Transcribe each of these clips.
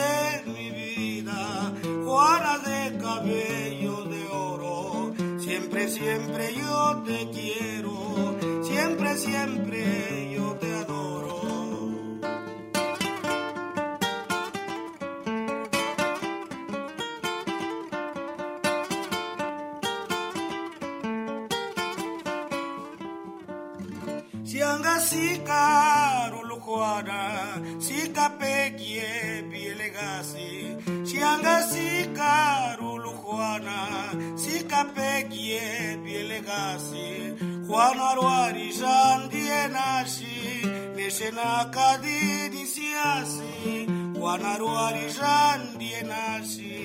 De mi vida, Juana de cabello de oro. Siempre, siempre yo te quiero, siempre, siempre yo te adoro. carul Juana, si capegie bielegasi, Juana roari jandienasi, nesena kadidisiasi, Juana roari jandienasi,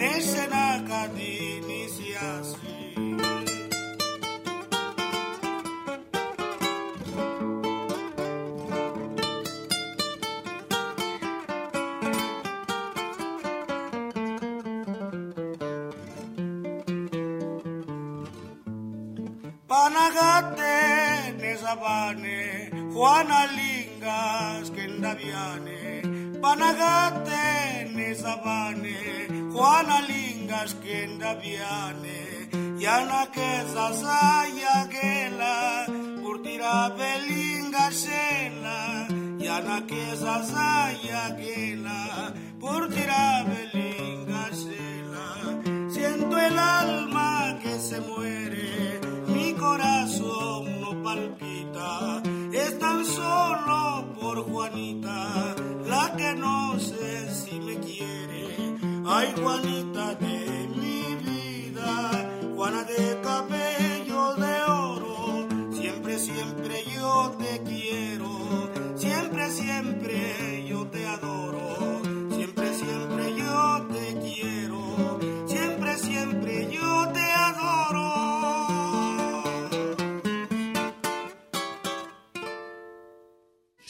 nesena kadidisiasi. Nezabane, Juana Lingas kendaviane. Panagate nezabane, Juana Lingas kendaviane. Yana que zasaya gela, curtira belinga shela. Yana que zasaya gela, curtira belinga shela. Siento el alma que se muere palpita, es tan solo por Juanita, la que no sé si me quiere. Ay, Juanita de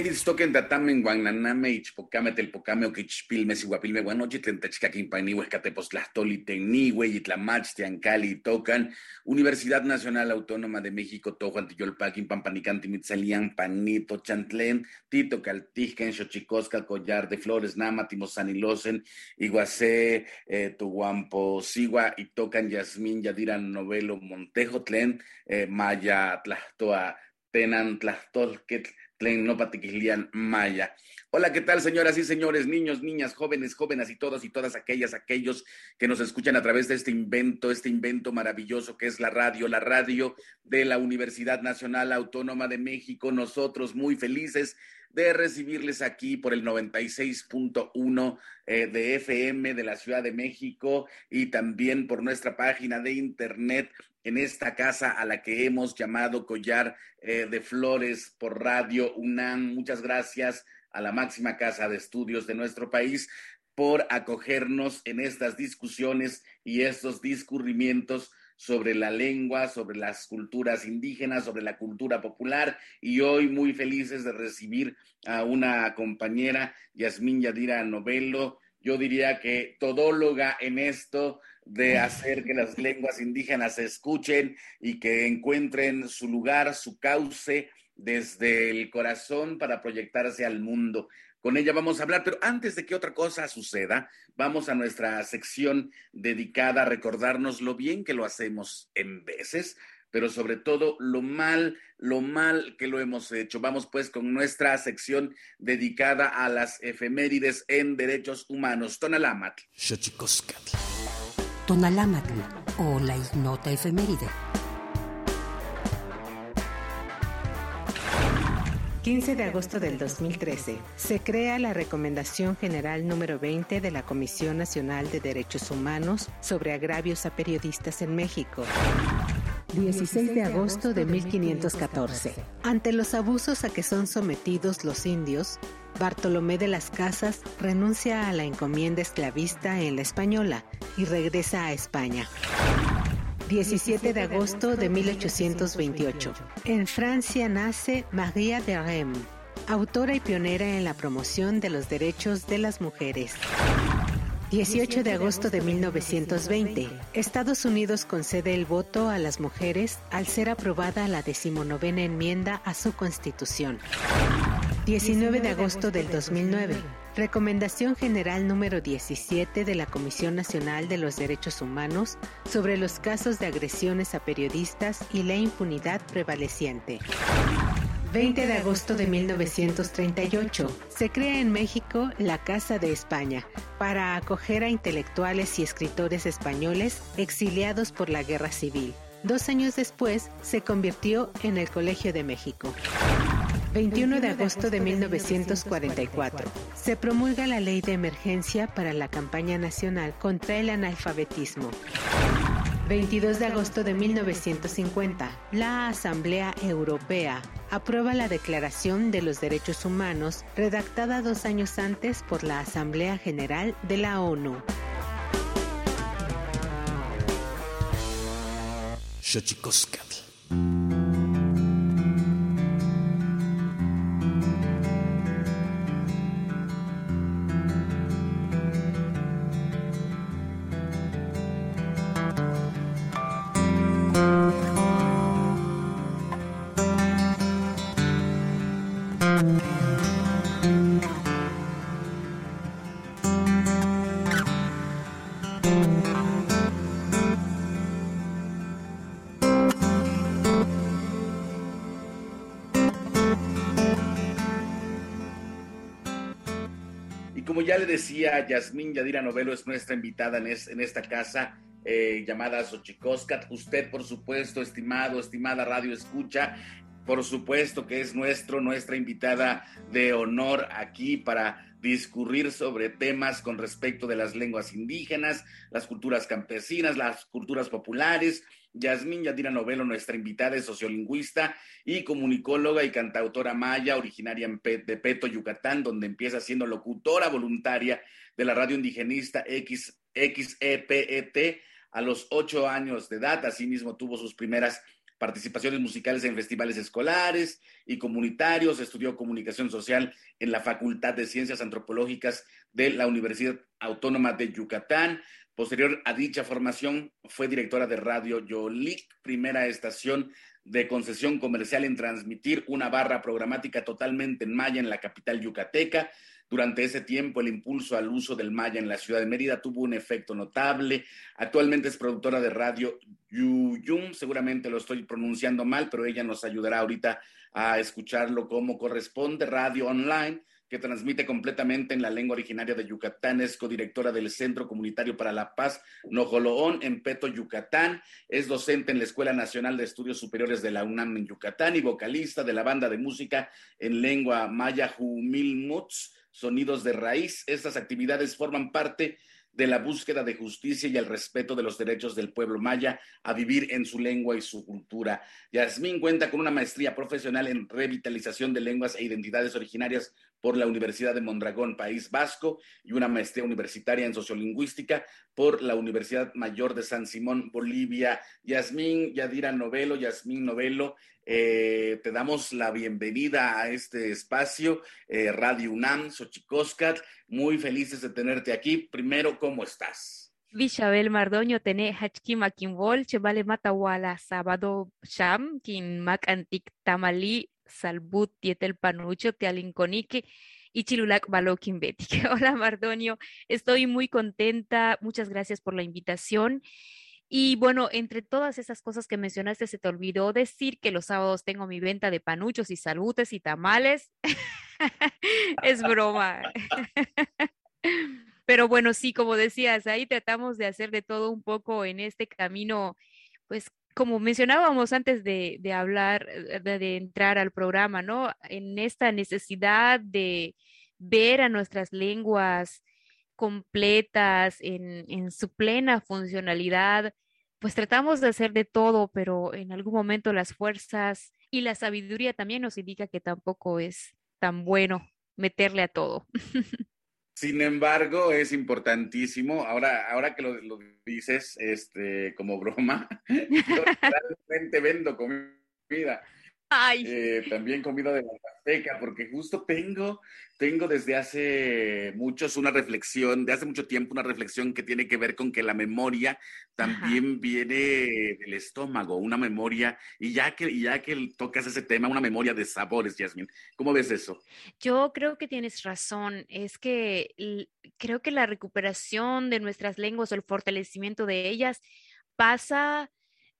Queridos toquen datamen guananame ichpocame telpocame oquichpilme siguapilme guanochi tlentechcaquinpaini huescatepostlastoli tenihue itlamach tiancali tocan Universidad Nacional Autónoma de México tojuan tiyolpaquin pampanican timitzalian panito chantlen tito caltijken xochicosca collar de flores nama timosanilosen iguacé eh, tuguampo sigua y tocan yasmin yadiran novelo montejo tlen eh, maya tlastoa tenan tlastolquetl Tlenopatiquilian Maya. Hola, ¿qué tal, señoras y señores, niños, niñas, jóvenes, jóvenes y todos y todas aquellas, aquellos que nos escuchan a través de este invento, este invento maravilloso que es la radio, la radio de la Universidad Nacional Autónoma de México. Nosotros muy felices de recibirles aquí por el 96.1 eh, de FM de la Ciudad de México y también por nuestra página de internet en esta casa a la que hemos llamado Collar eh, de Flores por Radio UNAM. Muchas gracias a la máxima casa de estudios de nuestro país por acogernos en estas discusiones y estos discurrimientos sobre la lengua, sobre las culturas indígenas, sobre la cultura popular y hoy muy felices de recibir a una compañera, Yasmín Yadira Novelo, yo diría que todóloga en esto de hacer que las lenguas indígenas se escuchen y que encuentren su lugar, su cauce desde el corazón para proyectarse al mundo. Con ella vamos a hablar, pero antes de que otra cosa suceda, vamos a nuestra sección dedicada a recordarnos lo bien que lo hacemos en veces, pero sobre todo lo mal, lo mal que lo hemos hecho. Vamos pues con nuestra sección dedicada a las efemérides en derechos humanos. Tonalámatl. Tonalámatl o la ignota efeméride. 15 de agosto del 2013 se crea la Recomendación General número 20 de la Comisión Nacional de Derechos Humanos sobre agravios a periodistas en México. 16 de agosto de 1514. Ante los abusos a que son sometidos los indios, Bartolomé de las Casas renuncia a la encomienda esclavista en la Española y regresa a España. 17 de agosto de 1828. En Francia nace Maria de Rem, autora y pionera en la promoción de los derechos de las mujeres. 18 de agosto de 1920. Estados Unidos concede el voto a las mujeres al ser aprobada la decimonovena enmienda a su constitución. 19 de agosto del 2009. Recomendación General número 17 de la Comisión Nacional de los Derechos Humanos sobre los casos de agresiones a periodistas y la impunidad prevaleciente. 20 de agosto de 1938. Se crea en México la Casa de España para acoger a intelectuales y escritores españoles exiliados por la Guerra Civil. Dos años después se convirtió en el Colegio de México. 21 de agosto de 1944. Se promulga la ley de emergencia para la campaña nacional contra el analfabetismo. 22 de agosto de 1950, la Asamblea Europea aprueba la Declaración de los Derechos Humanos redactada dos años antes por la Asamblea General de la ONU. ya le decía, Yasmín Yadira Novelo es nuestra invitada en, en esta casa eh, llamada Xochicoscat. Usted, por supuesto, estimado, estimada Radio Escucha, por supuesto que es nuestro, nuestra invitada de honor aquí para discurrir sobre temas con respecto de las lenguas indígenas, las culturas campesinas, las culturas populares, Yasmín Yadira Novelo, nuestra invitada, es sociolingüista y comunicóloga y cantautora maya, originaria de Peto, Yucatán, donde empieza siendo locutora voluntaria de la radio indigenista XEPET a los ocho años de edad. Asimismo, tuvo sus primeras participaciones musicales en festivales escolares y comunitarios, estudió comunicación social en la Facultad de Ciencias Antropológicas de la Universidad Autónoma de Yucatán, Posterior a dicha formación, fue directora de Radio Yolik, primera estación de concesión comercial en transmitir una barra programática totalmente en maya en la capital yucateca. Durante ese tiempo, el impulso al uso del maya en la ciudad de Mérida tuvo un efecto notable. Actualmente es productora de radio Yuyum, seguramente lo estoy pronunciando mal, pero ella nos ayudará ahorita a escucharlo como corresponde, radio online que transmite completamente en la lengua originaria de Yucatán. Es codirectora del Centro Comunitario para la Paz Nojoloón en Peto, Yucatán. Es docente en la Escuela Nacional de Estudios Superiores de la UNAM en Yucatán y vocalista de la banda de música en lengua maya Humilmuts, Sonidos de Raíz. Estas actividades forman parte de la búsqueda de justicia y el respeto de los derechos del pueblo maya a vivir en su lengua y su cultura. Yasmín cuenta con una maestría profesional en revitalización de lenguas e identidades originarias por la Universidad de Mondragón, País Vasco, y una maestría universitaria en sociolingüística por la Universidad Mayor de San Simón, Bolivia. Yasmín Yadira Novelo, Yasmín Novelo, eh, te damos la bienvenida a este espacio, eh, Radio UNAM, Xochicoscat. Muy felices de tenerte aquí. Primero, ¿cómo estás? Vishabel Mardoño tene hachkim akinbol, chevale matawala sábado sham, kin mak antik tamali, salbut tietel panucho, tealinconique y chilulac balokin betik. Hola Mardoño, estoy muy contenta. Muchas gracias por la invitación. Y bueno, entre todas esas cosas que mencionaste, se te olvidó decir que los sábados tengo mi venta de panuchos y salutes y tamales. es broma. Pero bueno, sí, como decías, ahí tratamos de hacer de todo un poco en este camino, pues como mencionábamos antes de, hablar, eh, de, entrar al programa, ¿no? En esta necesidad de ver a nuestras lenguas completas, en, en su plena funcionalidad, pues tratamos de hacer de todo, pero en algún momento las fuerzas y la sabiduría también nos indica que tampoco es tan bueno meterle a todo. Sin embargo, es importantísimo, ahora, ahora que lo, lo dices este, como broma, yo realmente vendo comida. Ay. Eh, también comida de la Azteca, porque justo tengo, tengo desde hace muchos una reflexión, de hace mucho tiempo una reflexión que tiene que ver con que la memoria también Ajá. viene del estómago, una memoria, y ya que, y ya que tocas ese tema, una memoria de sabores, Yasmin. ¿Cómo ves eso? Yo creo que tienes razón, es que creo que la recuperación de nuestras lenguas o el fortalecimiento de ellas pasa,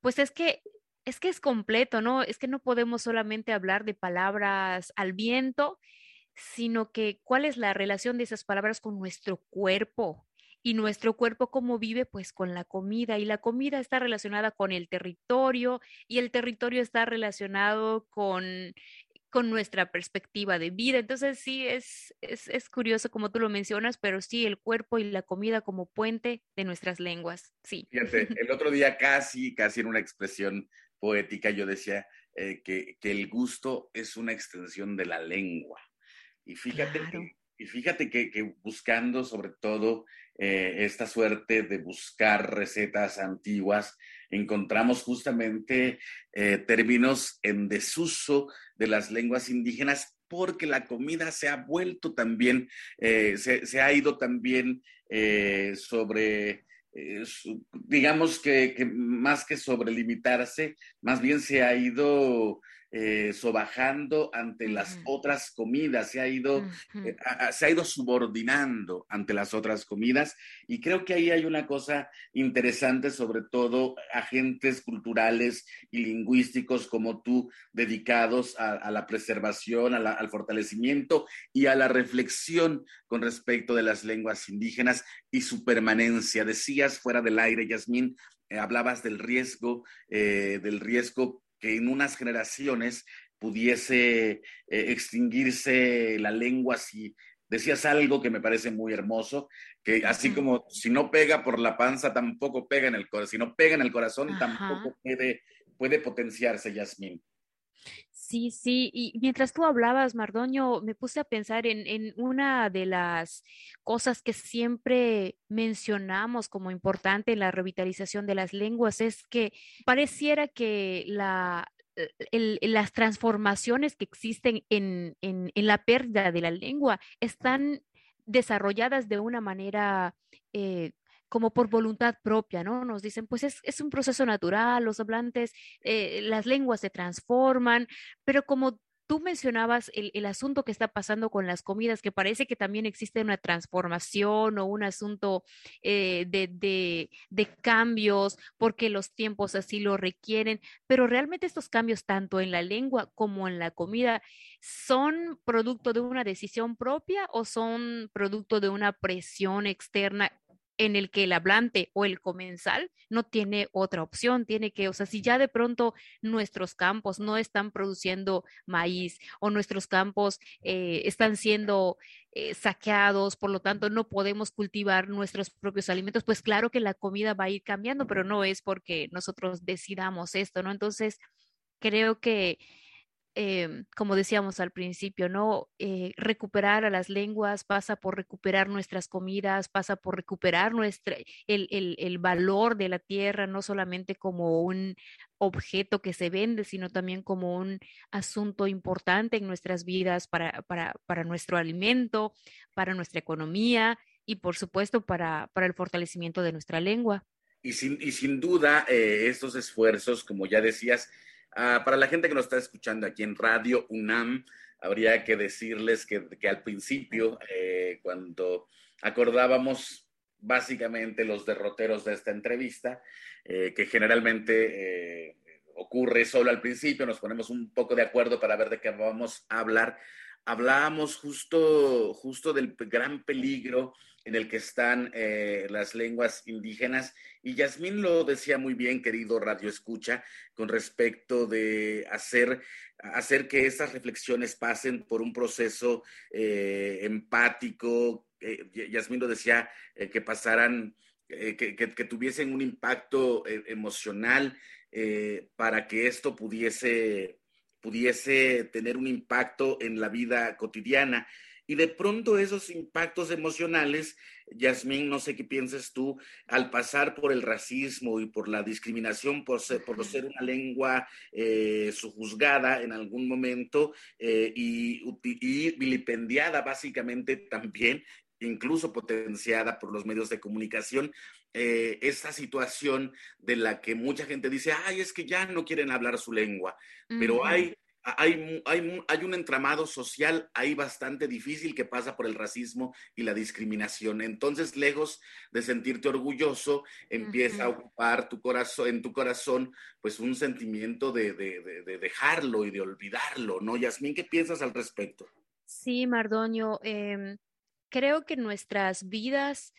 pues es que es que es completo, ¿no? Es que no podemos solamente hablar de palabras al viento, sino que cuál es la relación de esas palabras con nuestro cuerpo y nuestro cuerpo cómo vive pues con la comida y la comida está relacionada con el territorio y el territorio está relacionado con con nuestra perspectiva de vida. Entonces sí, es, es, es, curioso como tú lo mencionas, pero sí, el cuerpo y la comida como puente de nuestras lenguas, sí. Fíjate, el otro día casi, casi en una expresión poética yo decía eh, que, que, el gusto es una extensión de la lengua. Y fíjate, claro. que, y fíjate que, que, buscando sobre todo eh, esta suerte de buscar recetas antiguas, encontramos justamente eh, términos en desuso de las lenguas indígenas porque la comida se ha vuelto también, se, se, ha ido también sobre eh, digamos que, que, más que sobrelimitarse, más bien se ha ido eh, sobajando ante uh -huh. las otras comidas, se ha, ido, uh -huh. eh, a, se ha ido subordinando ante las otras comidas y creo que ahí hay una cosa interesante, sobre todo agentes culturales y lingüísticos como tú, dedicados a, a la preservación, a la, al fortalecimiento y a la reflexión con respecto de las lenguas indígenas y su permanencia. Decías fuera del aire, Yasmín, eh, hablabas del riesgo, eh, del riesgo que en unas generaciones pudiese eh, extinguirse la lengua si decías algo que me parece muy hermoso, que así como si no pega por la panza, tampoco pega en el corazón, si no pega en el corazón, Ajá. tampoco puede, puede potenciarse, Yasmín. Sí, sí, y mientras tú hablabas, Mardoño, me puse a pensar en, en, una de las cosas que siempre mencionamos como importante en la revitalización de las lenguas, es que pareciera que la, el, las transformaciones que existen en, en, en, la pérdida de la lengua están desarrolladas de una manera eh, como por voluntad propia, ¿no? Nos dicen, pues es, un proceso natural, los hablantes, eh, las lenguas se transforman, pero como tú mencionabas el, asunto que está pasando con las comidas, que parece que también existe una transformación o un asunto eh, de, cambios porque los tiempos así lo requieren, pero realmente estos cambios tanto en la lengua como en la comida son producto de una decisión propia o son producto de una presión externa en el que el hablante o el comensal no tiene otra opción, tiene que, o sea, si ya de pronto nuestros campos no están produciendo maíz o nuestros campos eh, están siendo eh, saqueados, por lo tanto no podemos cultivar nuestros propios alimentos, pues claro que la comida va a ir cambiando, pero no es porque nosotros decidamos esto, ¿no? Entonces, creo que Em, como decíamos al principio, ¿no? Eh, recuperar a las lenguas pasa por recuperar nuestras comidas, pasa por recuperar nuestra, el, el, el, valor de la tierra, no solamente como un objeto que se vende, sino también como un asunto importante en nuestras vidas para, para, para nuestro alimento, para nuestra economía y, por supuesto, para, para el fortalecimiento de nuestra lengua. Y sin, y sin duda, eh, estos esfuerzos, como ya decías, Ah, para la gente que nos está escuchando aquí en Radio UNAM, habría que decirles que, al principio, eh, cuando acordábamos básicamente los derroteros de esta entrevista, eh, que generalmente eh, ocurre solo al principio, nos ponemos un poco de acuerdo para ver de qué vamos a hablar. Hablábamos justo, justo del gran peligro en el que están eh, las lenguas indígenas. Y Yasmín lo decía muy bien, querido Radio Escucha, con respecto de hacer, hacer que esas reflexiones pasen por un proceso eh, empático. Eh, Yasmín lo decía, que pasaran, que, que, tuviesen un impacto emocional para que esto pudiese, pudiese tener un impacto en la vida cotidiana. Y de pronto esos impactos emocionales, Yasmín, no sé qué piensas tú, al pasar por el racismo y por la discriminación por ser, por ser una lengua eh, sujuzgada en algún momento eh, y, y vilipendiada básicamente también, incluso potenciada por los medios de comunicación, eh, esta situación de la que mucha gente dice, ay, es que ya no quieren hablar su lengua, pero hay hay, hay, hay, un entramado social ahí bastante difícil que pasa por el racismo y la discriminación. Entonces, lejos de sentirte orgulloso, empieza a ocupar tu corazón, en tu corazón pues un sentimiento de, de, de, dejarlo y de olvidarlo, ¿no? Yasmín, ¿qué piensas al respecto? Sí, Mardoño, em, creo que nuestras vidas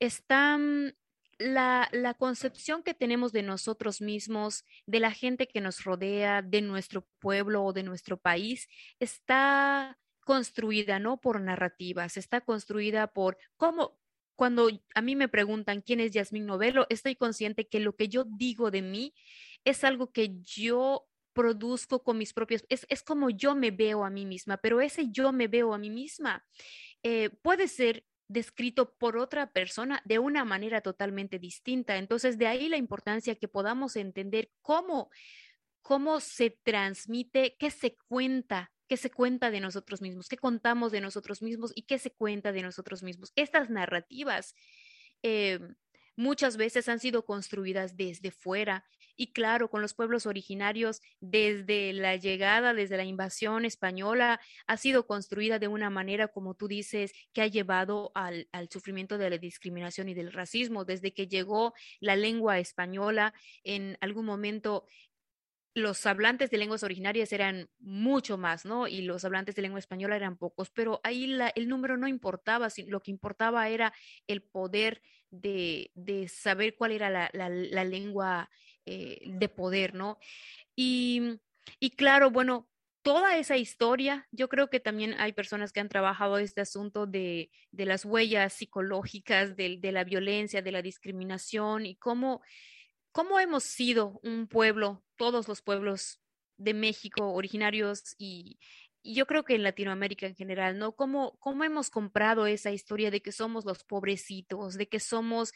están la, la, concepción que tenemos de nosotros mismos, de la gente que nos rodea, de nuestro pueblo o de nuestro país, está construida no por narrativas, está construida por cómo, cuando a mí me preguntan quién es Yasmín Novelo, estoy consciente que lo que yo digo de mí es algo que yo produzco con mis propios, es, es como yo me veo a mí misma, pero ese yo me veo a mí misma eh, puede ser descrito por otra persona de una manera totalmente distinta. Entonces, de ahí la importancia que podamos entender cómo, cómo se transmite, qué se cuenta, qué se cuenta de nosotros mismos, qué contamos de nosotros mismos y qué se cuenta de nosotros mismos. Estas narrativas eh, muchas veces han sido construidas desde fuera y claro, con los pueblos originarios, desde la llegada, desde la invasión española, ha sido construida de una manera, como tú dices, que ha llevado al, al sufrimiento de la discriminación y del racismo. Desde que llegó la lengua española, en algún momento los hablantes de lenguas originarias eran mucho más, ¿no? Y los hablantes de lengua española eran pocos, pero ahí la, el número no importaba, lo que importaba era el poder de, de saber cuál era la, la, lengua eh, de poder, ¿no? Y, y claro, bueno, toda esa historia, yo creo que también hay personas que han trabajado este asunto de, de las huellas psicológicas, de, de, la violencia, de la discriminación y cómo, cómo hemos sido un pueblo, todos los pueblos de México originarios y yo creo que en Latinoamérica en general, ¿no? ¿Cómo, cómo hemos comprado esa historia de que somos los pobrecitos, de que somos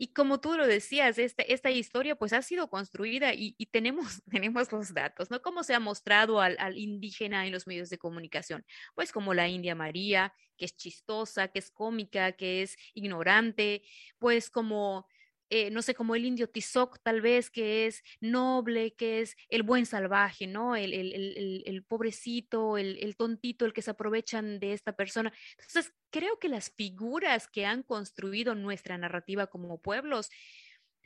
y como tú lo decías, este, esta historia pues ha sido construida y, tenemos, tenemos los datos, ¿no? ¿Cómo se ha mostrado al, indígena en los medios de comunicación? Pues como la India María, que es chistosa, que es cómica, que es ignorante, pues como eh, no sé, como el indio Tizoc, tal vez, que es noble, que es el buen salvaje, ¿no? El, el, pobrecito, el, tontito, el que se aprovechan de esta persona. Entonces, creo que las figuras que han construido nuestra narrativa como pueblos,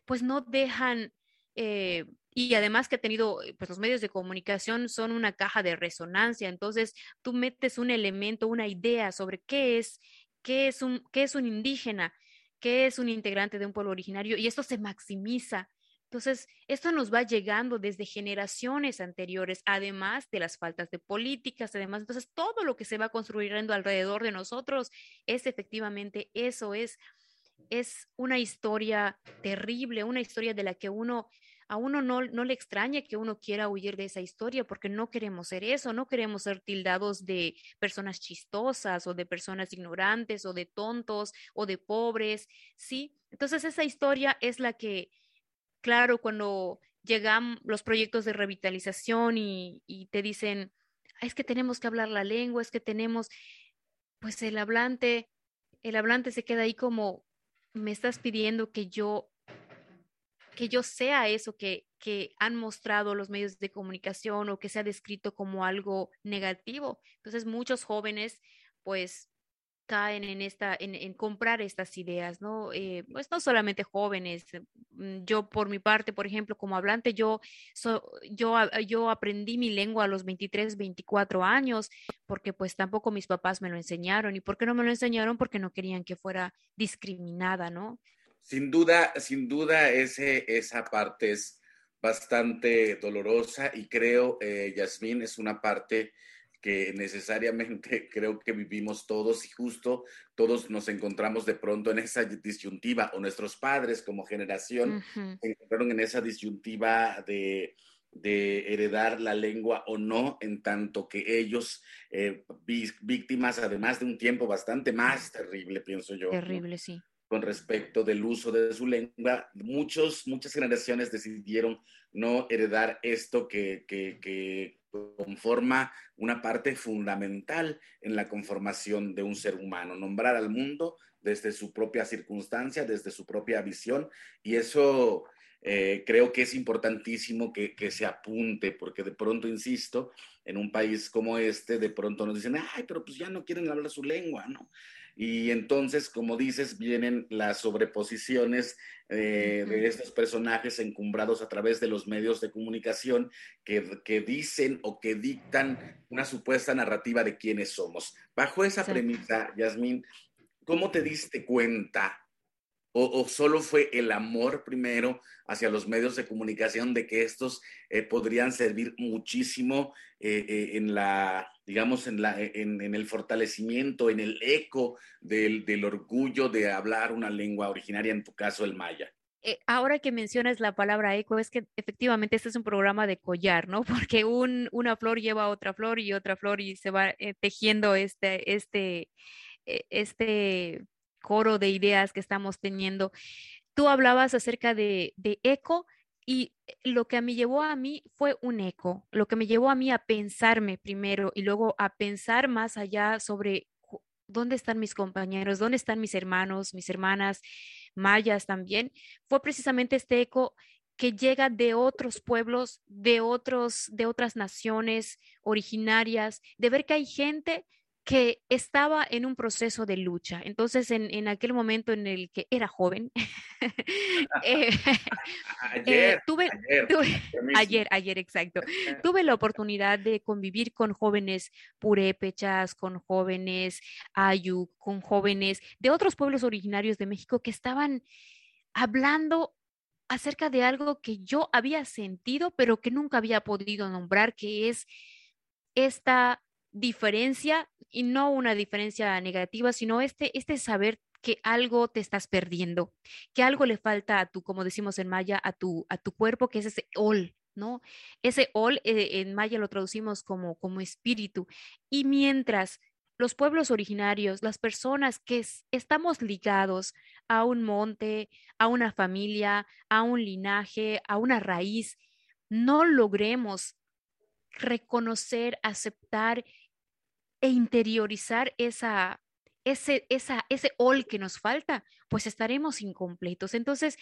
pues no dejan... Eh, y además que ha tenido, pues los medios de comunicación son una caja de resonancia, entonces tú metes un elemento, una idea sobre qué es, qué es un, qué es un indígena, qué es un integrante de un pueblo originario y esto se maximiza. Entonces, esto nos va llegando desde generaciones anteriores, además de las faltas de políticas, además, entonces todo lo que se va construyendo alrededor de nosotros es efectivamente eso, es, es una historia terrible, una historia de la que uno a uno no, no, le extraña que uno quiera huir de esa historia porque no queremos ser eso, no queremos ser tildados de personas chistosas o de personas ignorantes o de tontos o de pobres, ¿sí? Entonces esa historia es la que, claro, cuando llegan los proyectos de revitalización y, y te dicen, es que tenemos que hablar la lengua, es que tenemos, pues el hablante, el hablante se queda ahí como, me estás pidiendo que yo que yo sea eso que, que han mostrado los medios de comunicación o que se ha descrito como algo negativo. Entonces muchos jóvenes pues caen en esta, en, comprar estas ideas, ¿no? Eh, pues no solamente jóvenes. Mm, yo por mi parte, por ejemplo, como hablante, yo, yo, yo aprendí mi lengua a los 23, 24 años, porque pues tampoco mis papás me lo enseñaron. ¿Y por qué no me lo enseñaron? Porque no querían que fuera discriminada, ¿no? Sin duda, sin duda, ese, esa parte es bastante dolorosa y creo, eh, Yasmín, es una parte que necesariamente creo que vivimos todos y justo todos nos encontramos de pronto en esa disyuntiva o nuestros padres como generación se encontraron en esa disyuntiva de, heredar la lengua o no, en tanto que ellos, eh, víctimas además de un tiempo bastante más terrible, pienso yo. Terrible, sí con respecto del uso de su lengua. Muchos, muchas generaciones decidieron no heredar esto que, que, conforma una parte fundamental en la conformación de un ser humano, nombrar al mundo desde su propia circunstancia, desde su propia visión, y eso eh, creo que es importantísimo que, que, se apunte, porque de pronto, insisto, en un país como este, de pronto nos dicen, ay, pero pues ya no quieren hablar su lengua, ¿no? Y entonces, como dices, vienen las sobreposiciones eh, de estos personajes encumbrados a través de los medios de comunicación que, que, dicen o que dictan una supuesta narrativa de quiénes somos. Bajo esa premisa, Yasmín, ¿cómo te diste cuenta o, solo fue el amor primero hacia los medios de comunicación de que estos eh, podrían servir muchísimo eh, eh, en la, digamos, en, la, en, el fortalecimiento, en el eco del, del, orgullo de hablar una lengua originaria, en tu caso el maya? ahora que mencionas la palabra eco, es que efectivamente este es un programa de collar, ¿no? Porque un, una flor lleva otra flor y otra flor y se va tejiendo este, este, este coro de ideas que estamos teniendo. Tú hablabas acerca de, eco y lo que me llevó a mí fue un eco, lo que me llevó a mí a pensarme primero y luego a pensar más allá sobre dónde están mis compañeros, dónde están mis hermanos, mis hermanas, mayas también, fue precisamente este eco que llega de otros pueblos, de otros de otras naciones originarias, de ver que hay gente que estaba en un proceso de lucha. Entonces, en, aquel momento en el que era joven, eh, eh, tuve, ayer, ayer, exacto, tuve la oportunidad de convivir con jóvenes purépechas, con jóvenes ayu, con jóvenes de otros pueblos originarios de México que estaban hablando acerca de algo que yo había sentido, pero que nunca había podido nombrar, que es esta diferencia y no una diferencia negativa, sino este, este saber que algo te estás perdiendo, que algo le falta a tu, como decimos en maya, a tu, a tu cuerpo, que es ese ol, ¿no? Ese ol eh, en maya lo traducimos como, como espíritu. Y mientras los pueblos originarios, las personas que estamos ligados a un monte, a una familia, a un linaje, a una raíz, no logremos reconocer, aceptar e interiorizar esa, ese, esa, ese ol que nos falta, pues estaremos incompletos. Entonces,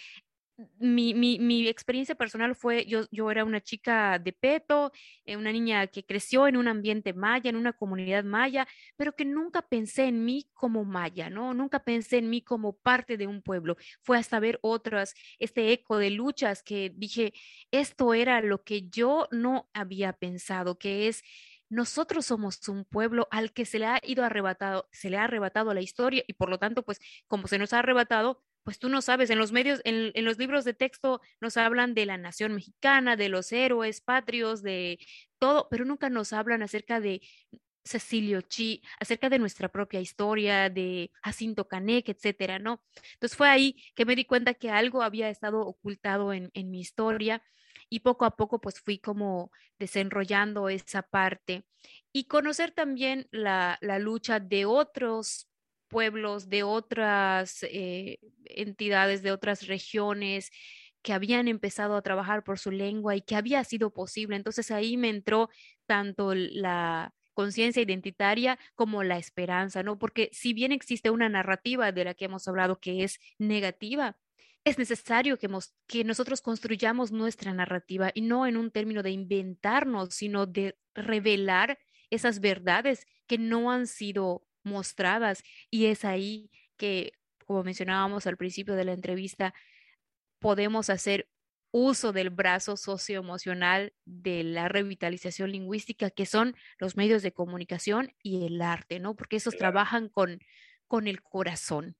mi, mi, mi, experiencia personal fue, yo, yo era una chica de peto, eh, una niña que creció en un ambiente maya, en una comunidad maya, pero que nunca pensé en mí como maya, ¿no? Nunca pensé en mí como parte de un pueblo. Fue hasta ver otras, este eco de luchas que dije, esto era lo que yo no había pensado, que es nosotros somos un pueblo al que se le ha ido arrebatado, se le ha arrebatado la historia y por lo tanto, pues como se nos ha arrebatado, pues tú no sabes, en los medios, en, los libros de texto nos hablan de la nación mexicana, de los héroes patrios, de todo, pero nunca nos hablan acerca de Cecilio Chi, acerca de nuestra propia historia, de Jacinto Canek, etcétera, ¿no? Entonces fue ahí que me di cuenta que algo había estado ocultado en, en mi historia y poco a poco pues fui como desenrollando esa parte y conocer también la, la lucha de otros pueblos, de otras eh, entidades, de otras regiones que habían empezado a trabajar por su lengua y que había sido posible. Entonces ahí me entró tanto la conciencia identitaria como la esperanza, ¿no? Porque si bien existe una narrativa de la que hemos hablado que es negativa, es necesario que, que nosotros construyamos nuestra narrativa y no en un término de inventarnos, sino de revelar esas verdades que no han sido mostradas. Y es ahí que, como mencionábamos al principio de la entrevista, podemos hacer uso del brazo socioemocional de la revitalización lingüística, que son los medios de comunicación y el arte, ¿no? Porque esos trabajan con, con el corazón.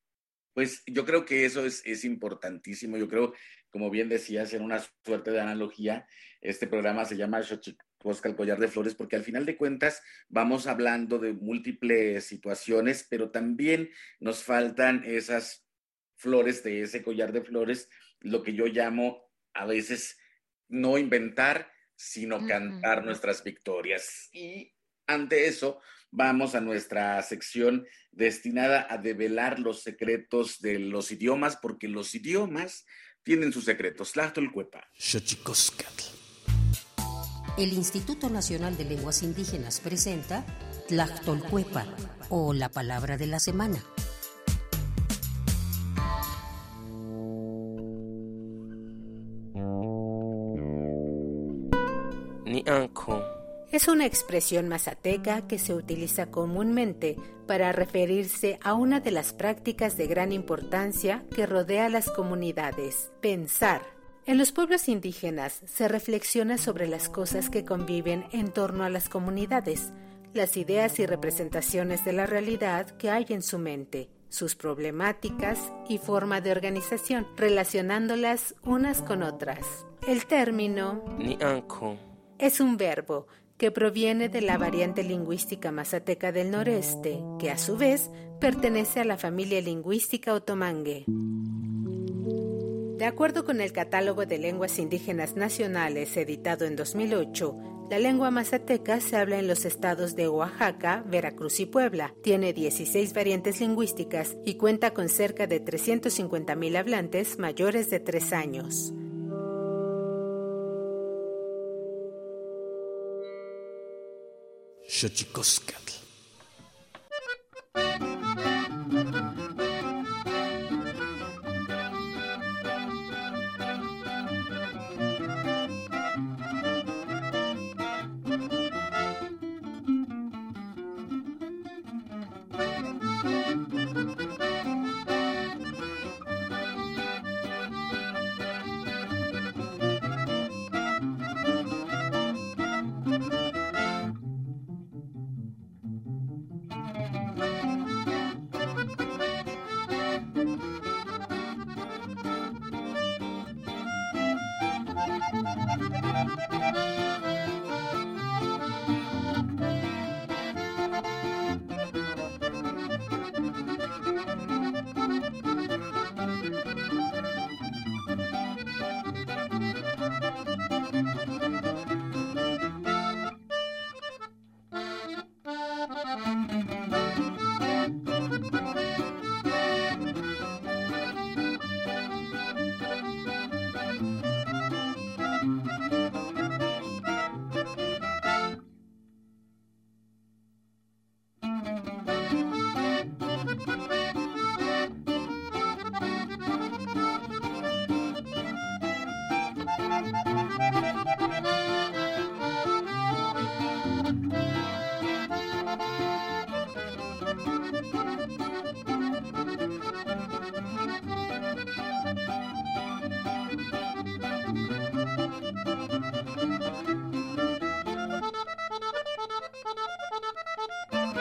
Pues yo creo que eso es, es importantísimo. Yo creo, como bien decías, en una suerte de analogía, este programa se llama Oscar Collar de Flores, porque al final de cuentas vamos hablando de múltiples situaciones, pero también nos faltan esas flores de ese collar de flores, lo que yo llamo a veces no inventar, sino cantar nuestras victorias. Y ante eso, vamos a nuestra sección destinada a develar los secretos de los idiomas, porque los idiomas tienen sus secretos. Cuepa. El Instituto Nacional de Lenguas Indígenas presenta Tlachtolcuepa o la palabra de la semana. Es una expresión mazateca que se utiliza comúnmente para referirse a una de las prácticas de gran importancia que rodea a las comunidades, pensar en los pueblos indígenas se reflexiona sobre las cosas que conviven en torno a las comunidades, las ideas y representaciones de la realidad que hay en su mente, sus problemáticas y forma de organización, relacionándolas unas con otras. El término es un verbo que proviene de la variante lingüística mazateca del noreste, que a su vez pertenece a la familia lingüística otomangue. De acuerdo con el Catálogo de Lenguas Indígenas Nacionales editado en 2008, la lengua mazateca se habla en los estados de Oaxaca, Veracruz y Puebla. Tiene 16 variantes lingüísticas y cuenta con cerca de 350.000 hablantes mayores de 3 años. Szycikowskiego.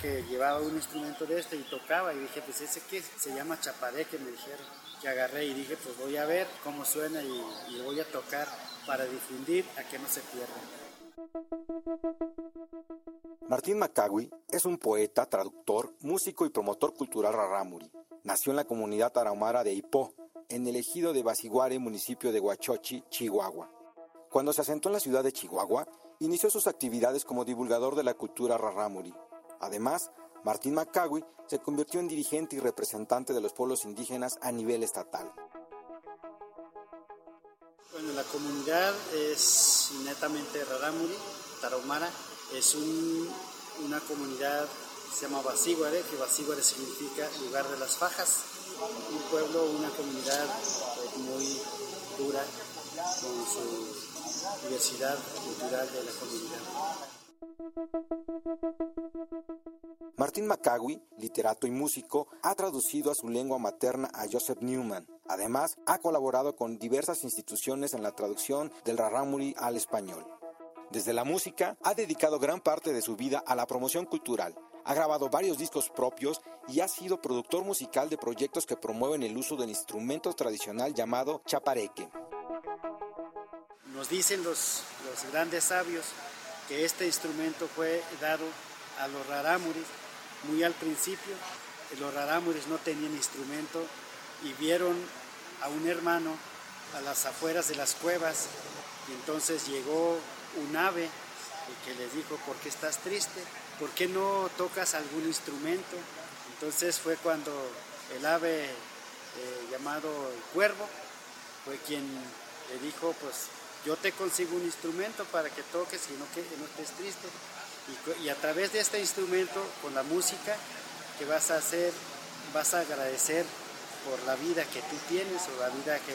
Que llevaba un instrumento de este y tocaba y dije, pues ese que se llama chapareque, me dijeron. Que agarré y dije, pues voy a ver cómo suena y, y voy a tocar para difundir a que no se pierda. Martín Macagui es un poeta, traductor, músico y promotor cultural rarámuri. Nació en la comunidad tarahumara de Ipó, en el ejido de Basiguare, municipio de Huachochi, Chihuahua. Cuando se asentó en la ciudad de Chihuahua, inició sus actividades como divulgador de la cultura rarámuri. Además, Martín Macagui se convirtió en dirigente y representante de los pueblos indígenas a nivel estatal. Bueno, la comunidad es netamente rarámuri, tarahumara, es una comunidad se llama Basíguare, que Basíguare significa lugar de las fajas, un pueblo, una comunidad eh, muy dura con su diversidad cultural de la comunidad. Martín Macagui, literato y músico, ha traducido a su lengua materna a Joseph Newman. Además, ha colaborado con diversas instituciones en la traducción del rarámuri al español. Desde la música, ha dedicado gran parte de su vida a la promoción cultural. Ha grabado varios discos propios y ha sido productor musical de proyectos que promueven el uso del instrumento tradicional llamado chapareque. Nos dicen los, los grandes sabios que este instrumento fue dado a los rarámuris muy al principio. Los rarámuris no tenían instrumento y vieron a un hermano a las afueras de las cuevas y entonces llegó un ave que les dijo, ¿por qué estás triste? ¿Por qué no tocas algún instrumento? Entonces fue cuando el ave eh, llamado el cuervo fue quien le dijo, pues yo te consigo un instrumento para que toques y no, que, no estés triste. Y, a través de este instrumento, con la música que vas a hacer, vas a agradecer por la vida que tú tienes o la vida que,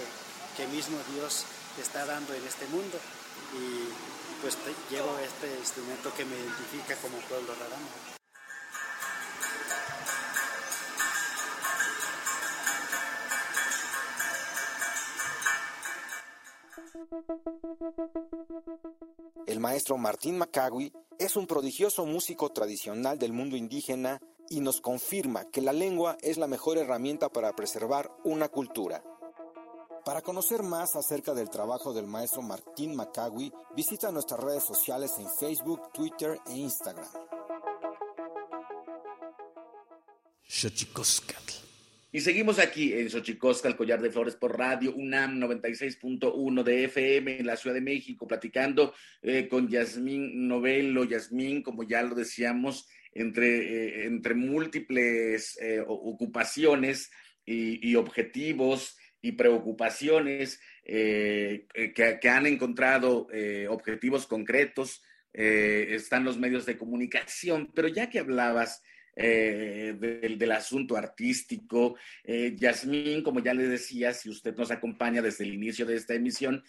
que mismo Dios te está dando en este mundo. Y, pues llevo este instrumento que me identifica como pueblo raramo. El maestro Martín Macagui es un prodigioso músico tradicional del mundo indígena y nos confirma que la lengua es la mejor herramienta para preservar una cultura. Para conocer más acerca del trabajo del maestro Martín Macagui, visita nuestras redes sociales en Facebook, Twitter e Instagram. Y seguimos aquí en Xochicosca, el collar de flores por radio, UNAM 96.1 de FM en la Ciudad de México, platicando eh, con Yasmín Novelo. Yasmín, como ya lo decíamos, entre, eh, entre múltiples eh, ocupaciones y objetivos y preocupaciones, que, han encontrado objetivos concretos, están los medios de comunicación, pero ya que hablabas del, asunto artístico, Yasmín, como ya le decía, si usted nos acompaña desde el inicio de esta emisión,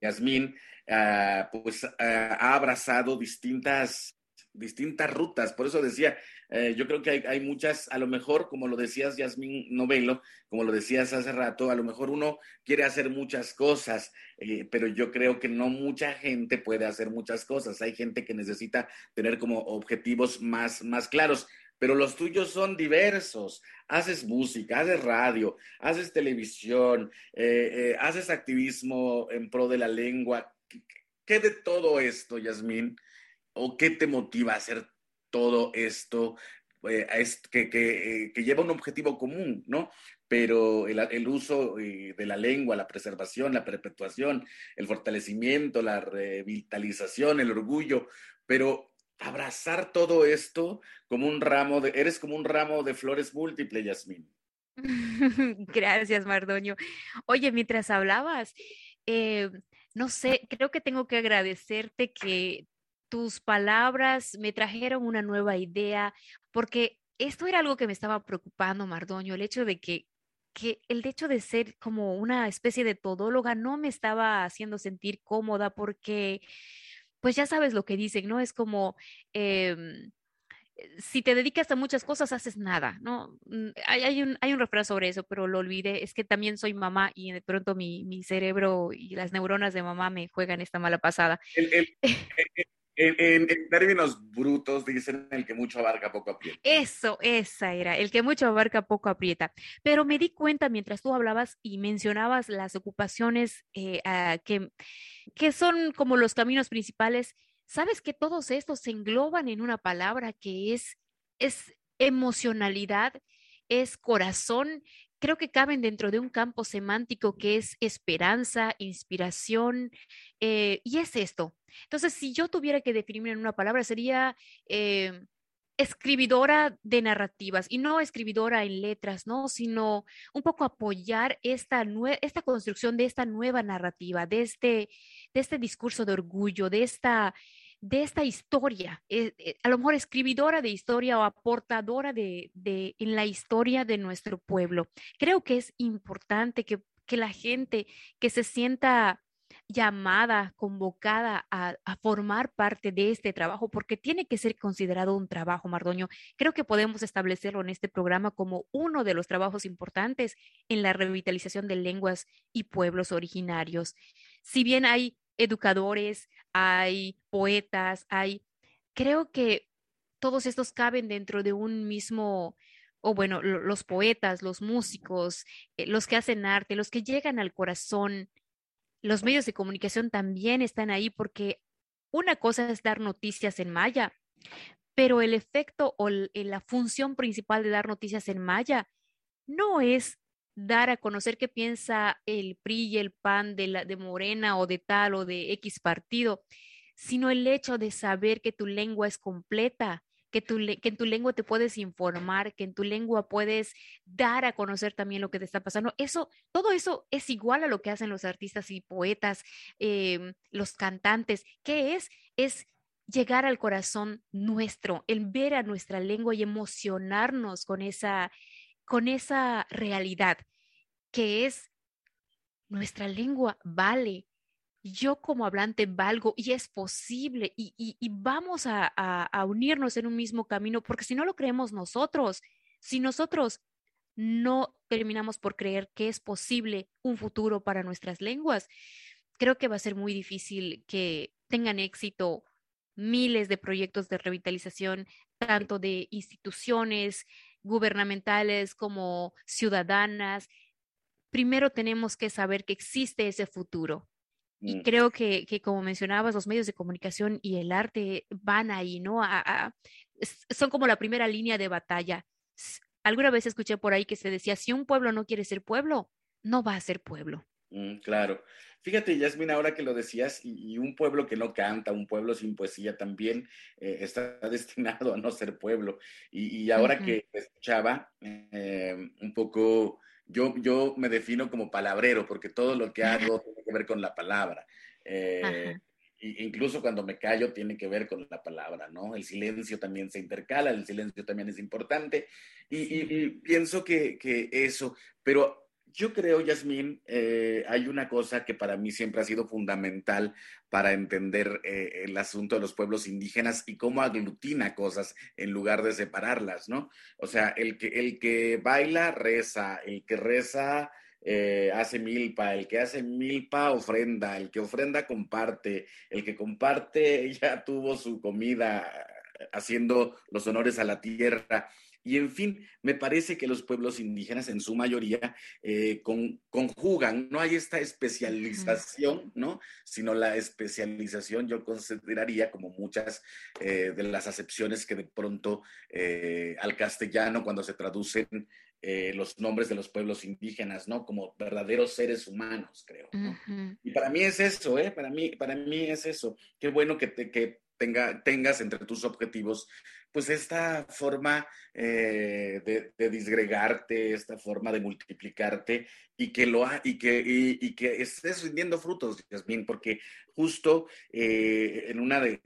Yasmín, ah, pues ah, ha abrazado distintas distintas rutas. Por eso decía, eh, yo creo que hay, muchas, a lo mejor, como lo decías, Yasmín Novelo, como lo decías hace rato, a lo mejor uno quiere hacer muchas cosas, eh, pero yo creo que no mucha gente puede hacer muchas cosas. Hay gente que necesita tener como objetivos más, más claros. Pero los tuyos son diversos. Haces música, haces radio, haces televisión, eh, haces activismo en pro de la lengua. ¿Qué de todo esto, Yasmín? o qué te motiva a hacer todo esto eh, que, eh, que, lleva un objetivo común, ¿no? Pero el, uso eh, de la lengua, la preservación, la perpetuación, el fortalecimiento, la revitalización, el orgullo, pero abrazar todo esto como un ramo de, eres como un ramo de flores múltiples, Yasmín. Gracias, Mardoño. Oye, mientras hablabas, no sé, creo que tengo que agradecerte que tus palabras me trajeron una nueva idea, porque esto era algo que me estaba preocupando, Mardoño, el hecho de que, que el hecho de ser como una especie de todóloga no me estaba haciendo sentir cómoda porque, pues ya sabes lo que dicen, ¿no? Es como... Em, si te dedicas a muchas cosas, haces nada, ¿no? Mm, hay, hay, un, hay un refrán sobre eso, pero lo olvidé. Es que también soy mamá y de pronto mi, mi cerebro y las neuronas de mamá me juegan esta mala pasada. El, el, en, términos brutos, dicen el que mucho abarca, poco aprieta. Eso, esa era, el que mucho abarca, poco aprieta. Pero me di cuenta mientras tú hablabas y mencionabas las ocupaciones eh, que, que son como los caminos principales, sabes que todos estos se engloban en una palabra que es, es emocionalidad, es corazón, creo que caben dentro de un campo semántico que es esperanza, inspiración, eh, y es esto. Entonces, si yo tuviera que definirme en una palabra, sería eh, escribidora de narrativas, y no escribidora en letras, ¿no? Sino un poco apoyar esta, esta construcción de esta nueva narrativa, de este, de este discurso de orgullo, de esta de esta historia, eh, eh, a lo mejor escribidora de historia o aportadora de, en la historia de nuestro pueblo. Creo que es importante que, la gente que se sienta llamada, convocada a, a, formar parte de este trabajo, porque tiene que ser considerado un trabajo, Mardoño. Creo que podemos establecerlo en este programa como uno de los trabajos importantes en la revitalización de lenguas y pueblos originarios. Si bien hay educadores, hay poetas, hay... Creo que todos estos caben dentro de un mismo, o bueno, los poetas, los músicos, eh, los que hacen arte, los que llegan al corazón, los medios de comunicación también están ahí porque una cosa es dar noticias en maya, pero el efecto o la función principal de dar noticias en maya no es dar a conocer qué piensa el PRI y el PAN de, la, de Morena o de tal o de X partido, sino el hecho de saber que tu lengua es completa, que, tu, que en tu lengua te puedes informar, que en tu lengua puedes dar a conocer también lo que te está pasando. Eso, todo eso es igual a lo que hacen los artistas y poetas, em, los cantantes. ¿Qué es? Es llegar al corazón nuestro, el ver a nuestra lengua y emocionarnos con esa, con esa realidad que es nuestra lengua vale. Yo como hablante valgo y es posible y, vamos a, a unirnos en un mismo camino porque si no lo creemos nosotros, si nosotros no terminamos por creer que es posible un futuro para nuestras lenguas, creo que va a ser muy difícil que tengan éxito miles de proyectos de revitalización, tanto de instituciones, gubernamentales como ciudadanas, primero tenemos que saber que existe ese futuro. Y mm. creo que, como mencionabas, los medios de comunicación y el arte van ahí, ¿no? son como la primera línea de batalla. Alguna vez escuché por ahí que se decía, si un pueblo no quiere ser pueblo, no va a ser pueblo. Mm, claro. Fíjate, Yasmin, ahora que lo decías, y, un pueblo que no canta, un pueblo sin poesía también eh, está destinado a no ser pueblo. Y, ahora que escuchaba eh, un poco, yo, yo me defino como palabrero, porque todo lo que hago tiene que ver con la palabra. Eh, incluso cuando me callo tiene que ver con la palabra, ¿no? El silencio también se intercala, el silencio también es importante. Y, pienso que, que, eso, pero yo creo, Yasmín, eh, hay una cosa que para mí siempre ha sido fundamental para entender eh, el asunto de los pueblos indígenas y cómo aglutina cosas en lugar de separarlas, ¿no? O sea, el que, el que baila, reza, el que reza, eh, hace milpa, el que hace milpa ofrenda, el que ofrenda comparte, el que comparte ya tuvo su comida haciendo los honores a la tierra. Y en fin, me parece que los pueblos indígenas en su mayoría eh, conjugan, no hay esta especialización, ¿no? Sino la especialización yo consideraría como muchas eh, de las acepciones que de pronto eh, al castellano cuando se traducen los nombres de los pueblos indígenas, ¿no? Como verdaderos seres humanos, creo. Y para mí es eso, ¿eh? Para mí, para mí es eso. Qué bueno que, te, que tenga, tengas entre tus objetivos pues esta forma eh, de, disgregarte, esta forma de multiplicarte y que lo y que, y, que estés rindiendo frutos, Yasmin, porque justo eh, en una de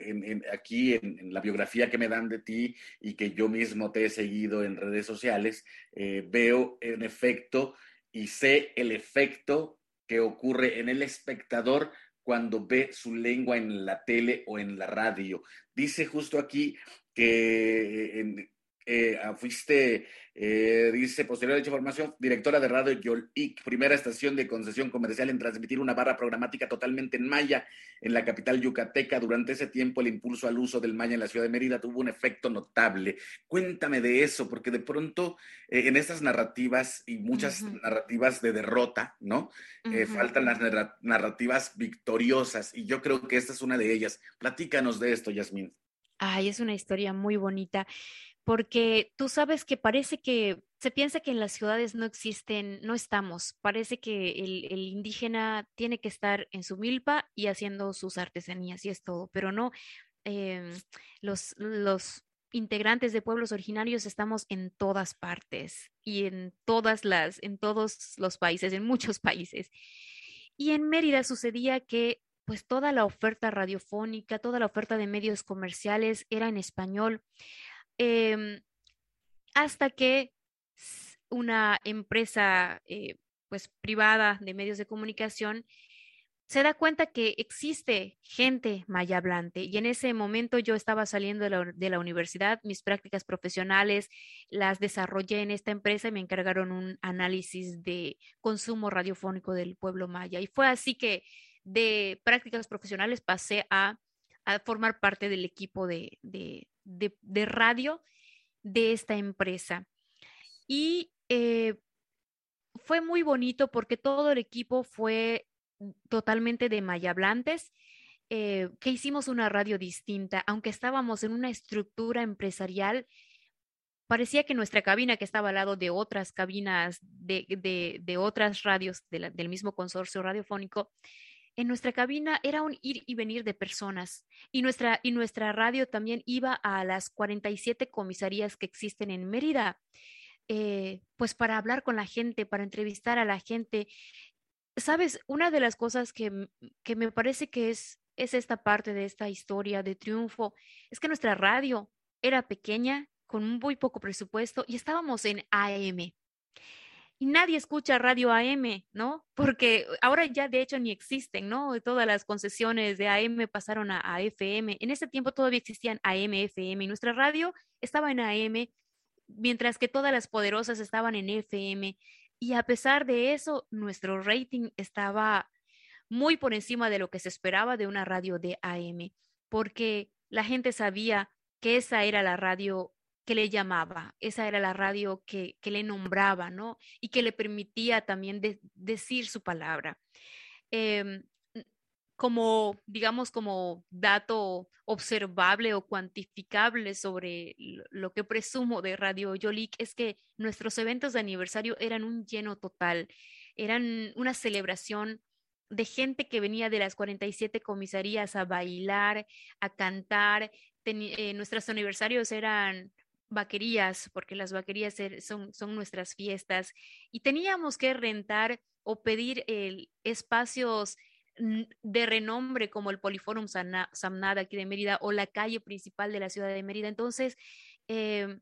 aquí en, la biografía que me dan de ti y que yo mismo te he seguido en redes sociales, eh, veo en efecto y sé el efecto que ocurre en el espectador cuando ve su lengua en la tele o en la radio. Dice justo aquí que eh, ah, fuiste, eh, dice, posterior a dicha formación, directora de Radio Yolic, primera estación de concesión comercial en transmitir una barra programática totalmente en maya en la capital yucateca. Durante ese tiempo, el impulso al uso del maya en la ciudad de Mérida tuvo un efecto notable. Cuéntame de eso, porque de pronto eh, en estas narrativas y muchas narrativas de derrota, ¿no? Faltan las narrativas victoriosas y yo creo que esta es una de ellas. Platícanos de esto, Yasmín. Ay, es una historia muy bonita porque tú sabes que parece que se piensa que en las ciudades no existen, no estamos, parece que el, indígena tiene que estar en su milpa y haciendo sus artesanías y es todo, pero no, em, los, los integrantes de pueblos originarios estamos en todas partes y en todas las, en todos los países, en muchos países. Y en Mérida sucedía que pues toda la oferta radiofónica, toda la oferta de medios comerciales era en español. Em, hasta que una empresa eh, pues privada de medios de comunicación se da cuenta que existe gente maya hablante. Y en ese momento yo estaba saliendo de la, universidad, mis prácticas profesionales las desarrollé en esta empresa y me encargaron un análisis de consumo radiofónico del pueblo maya. Y fue así que de prácticas profesionales pasé a, formar parte del equipo de, de, radio de esta empresa. Y eh, fue muy bonito porque todo el equipo fue totalmente de mayablantes, eh, que hicimos una radio distinta, aunque estábamos en una estructura empresarial. Parecía que nuestra cabina, que estaba al lado de otras cabinas de, de, otras radios del mismo consorcio radiofónico, en nuestra cabina era un ir y venir de personas y nuestra, y nuestra radio también iba a las 47 comisarías que existen en Mérida, eh, pues para hablar con la gente, para entrevistar a la gente. Sabes, una de las cosas que, que me parece que es, es esta parte de esta historia de triunfo, es que nuestra radio era pequeña, con muy poco presupuesto y estábamos en AM y nadie escucha radio AM, ¿no? Porque ahora ya de hecho ni existen, ¿no? Todas las concesiones de AM pasaron a, FM. En ese tiempo todavía existían AM, FM nuestra radio estaba en AM, mientras que todas las poderosas estaban en FM. Y a pesar de eso, nuestro rating estaba muy por encima de lo que se esperaba de una radio de AM, porque la gente sabía que esa era la radio que le llamaba, esa era la radio que, le nombraba, ¿no? Y que le permitía también decir su palabra. Em, como, digamos, como dato observable o cuantificable sobre lo que presumo de Radio Yolik es que nuestros eventos de aniversario eran un lleno total, eran una celebración de gente que venía de las 47 comisarías a bailar, a cantar. Eh, nuestros aniversarios eran vaquerías, porque las vaquerías er, son, son nuestras fiestas, y teníamos que rentar o pedir el, espacios de renombre como el Poliforum Samnada aquí de Mérida o la calle principal de la ciudad de Mérida. Entonces, em,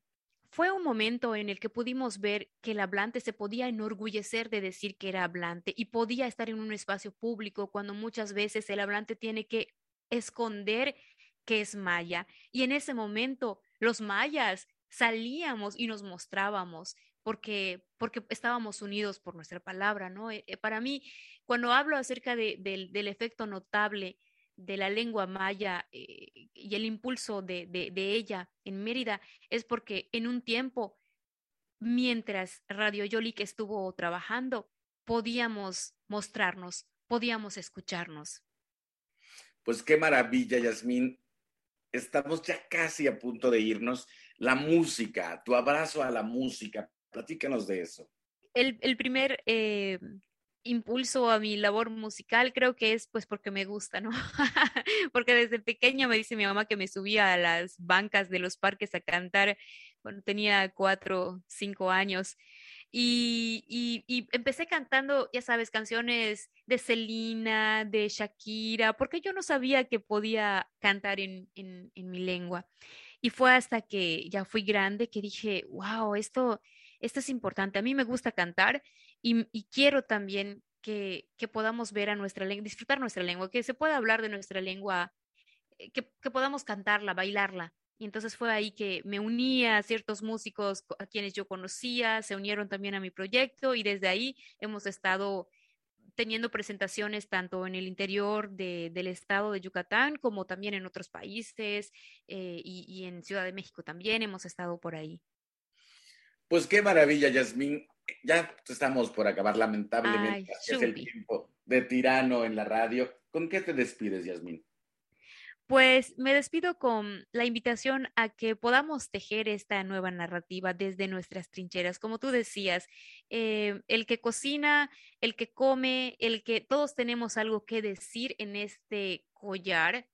fue un momento en el que pudimos ver que el hablante se podía enorgullecer de decir que era hablante y podía estar en un espacio público cuando muchas veces el hablante tiene que esconder que es maya. Y en ese momento los mayas salíamos y nos mostrábamos porque, porque estábamos unidos por nuestra palabra, ¿no? Eh, eh, para mí, cuando hablo acerca del efecto notable de la lengua maya eh, y el impulso de, de, ella en Mérida, es porque en un tiempo, mientras Radio Yolik estuvo trabajando, podíamos mostrarnos, podíamos escucharnos. Pues qué maravilla, Yasmín. Estamos ya casi a punto de irnos la música, tu abrazo a la música. Platícanos de eso. El, primer eh, impulso a mi labor musical creo que es pues porque me gusta, ¿no? porque desde pequeña me dice mi mamá que me subía a las bancas de los parques a cantar cuando tenía cuatro, cinco años. Y, empecé cantando, ya sabes, canciones de Selena, de Shakira, porque yo no sabía que podía cantar en, en mi lengua. Y fue hasta que ya fui grande que dije, wow, esto, esto es importante. A mí me gusta cantar y, quiero también que, podamos ver a nuestra lengua, disfrutar nuestra lengua, que se pueda hablar de nuestra lengua, eh, que, podamos cantarla, bailarla. Y entonces fue ahí que me uní a ciertos músicos a quienes yo conocía, se unieron también a mi proyecto y desde ahí hemos estado teniendo presentaciones tanto en el interior del estado de Yucatán como también en otros países eh, y, en Ciudad de México también hemos estado por ahí. Pues qué maravilla, Yasmín. Ya estamos por acabar, lamentablemente. es el tiempo de tirano en la radio. ¿Con qué te despides, Yasmín? Pues me despido con la invitación a que podamos tejer esta nueva narrativa desde nuestras trincheras. Como tú decías, eh, el que cocina, el que come, el que todos tenemos algo que decir en este collar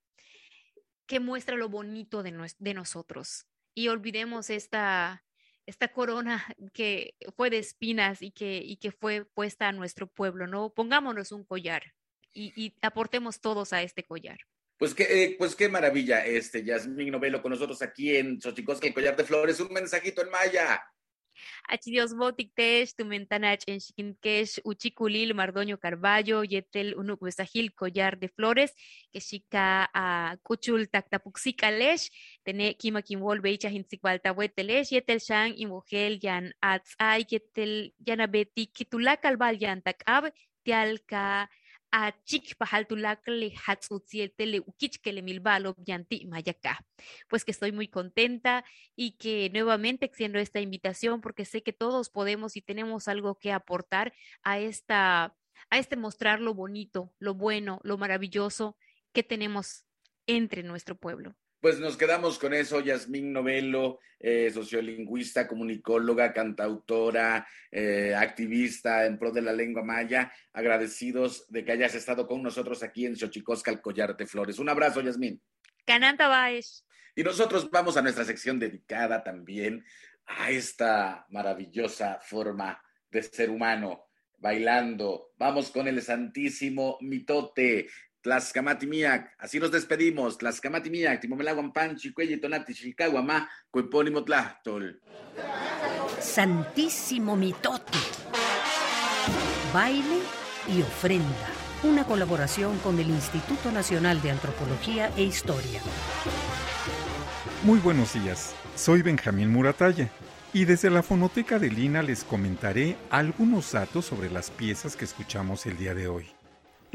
que muestra lo bonito de, nosotros. Y olvidemos esta, esta corona que fue de espinas y que, y que fue puesta a nuestro pueblo, ¿no? Pongámonos un collar y aportemos todos a este collar. Pues qué, eh, pues qué maravilla, este Yasmín Novelo con nosotros aquí en Xochicosca, el collar de flores. Un mensajito en maya. Achidios botiktesh, tumentanach en Chiquinquesh, Uchiculil, Mardoño Carballo, Yetel Unuk collar de flores, que chica a Cuchul Tactapuxicalesh, Tene Kima Kimwol Beicha Yetel Shang y Mugel Yan Atzai, Yetel Yanabeti, Pues que estoy muy contenta y que nuevamente extiendo esta invitación porque sé que todos podemos y tenemos algo que aportar a esta a este mostrar lo bonito, lo bueno, lo maravilloso que tenemos entre nuestro pueblo. Pues nos quedamos con eso, Yasmín Novelo, eh, sociolingüista, comunicóloga, cantautora, eh, activista en pro de la lengua maya, agradecidos de que hayas estado con nosotros aquí en Xochicosca, el Collar de Flores. Un abrazo, Yasmín. Cananta Baez. Y nosotros vamos a nuestra sección dedicada también a esta maravillosa forma de ser humano, bailando. Vamos con el Santísimo Mitote, Tlaxcamati miak, así nos despedimos. Tlaxcamati miak, timomelaguan panchi, cuello tonati, chicaguamá, cuepónimo tlachtol. Santísimo mitote. Baile y ofrenda. Una colaboración con el Instituto Nacional de Antropología e Historia. Muy buenos días. Soy Benjamín Murataya y desde la fonoteca de Lina les comentaré algunos datos sobre las piezas que escuchamos el día de hoy.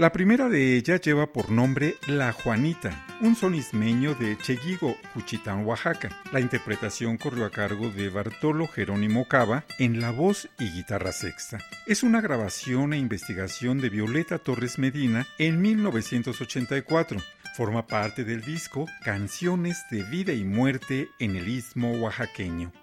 La primera de ellas lleva por nombre La Juanita, un sonismeño de Cheguigo, Cuchitán, Oaxaca. La interpretación corrió a cargo de Bartolo Jerónimo Cava en la voz y guitarra sexta. Es una grabación e investigación de Violeta Torres Medina en 1984. Forma parte del disco Canciones de Vida y Muerte en el Istmo Oaxaqueño.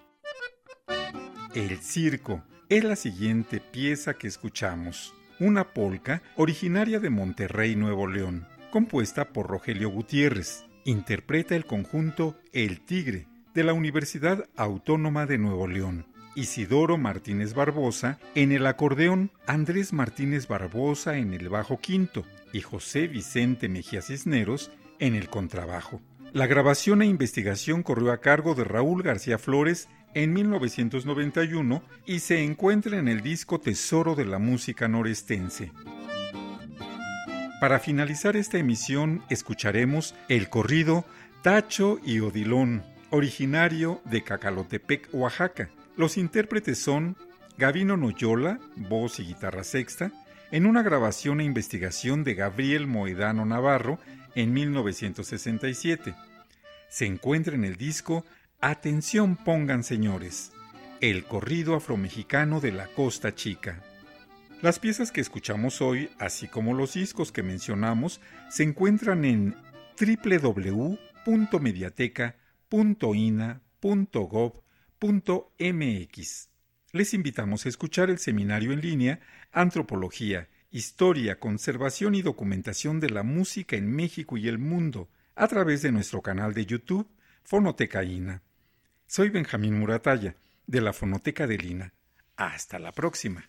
El Circo es la siguiente pieza que escuchamos una polca originaria de Monterrey, Nuevo León, compuesta por Rogelio Gutiérrez. Interpreta el conjunto El Tigre de la Universidad Autónoma de Nuevo León. Isidoro Martínez Barbosa en el acordeón, Andrés Martínez Barbosa en el bajo quinto y José Vicente Mejía Cisneros en el contrabajo. La grabación e investigación corrió a cargo de Raúl García Flores en 1991 y se encuentra en el disco Tesoro de la Música Norestense. Para finalizar esta emisión escucharemos el corrido Tacho y Odilón, originario de Cacalotepec, Oaxaca. Los intérpretes son Gavino Noyola, voz y guitarra sexta, en una grabación e investigación de Gabriel Moedano Navarro en 1967. Se encuentra en el disco Atención pongan señores, el corrido afromexicano de la Costa Chica. Las piezas que escuchamos hoy, así como los discos que mencionamos, se encuentran en www.mediateca.ina.gov.mx. Les invitamos a escuchar el seminario en línea Antropología, Historia, Conservación y Documentación de la Música en México y el Mundo a través de nuestro canal de YouTube Fonoteca INA. Soy Benjamín Muratalla, de la Fonoteca de Lina. Hasta la próxima.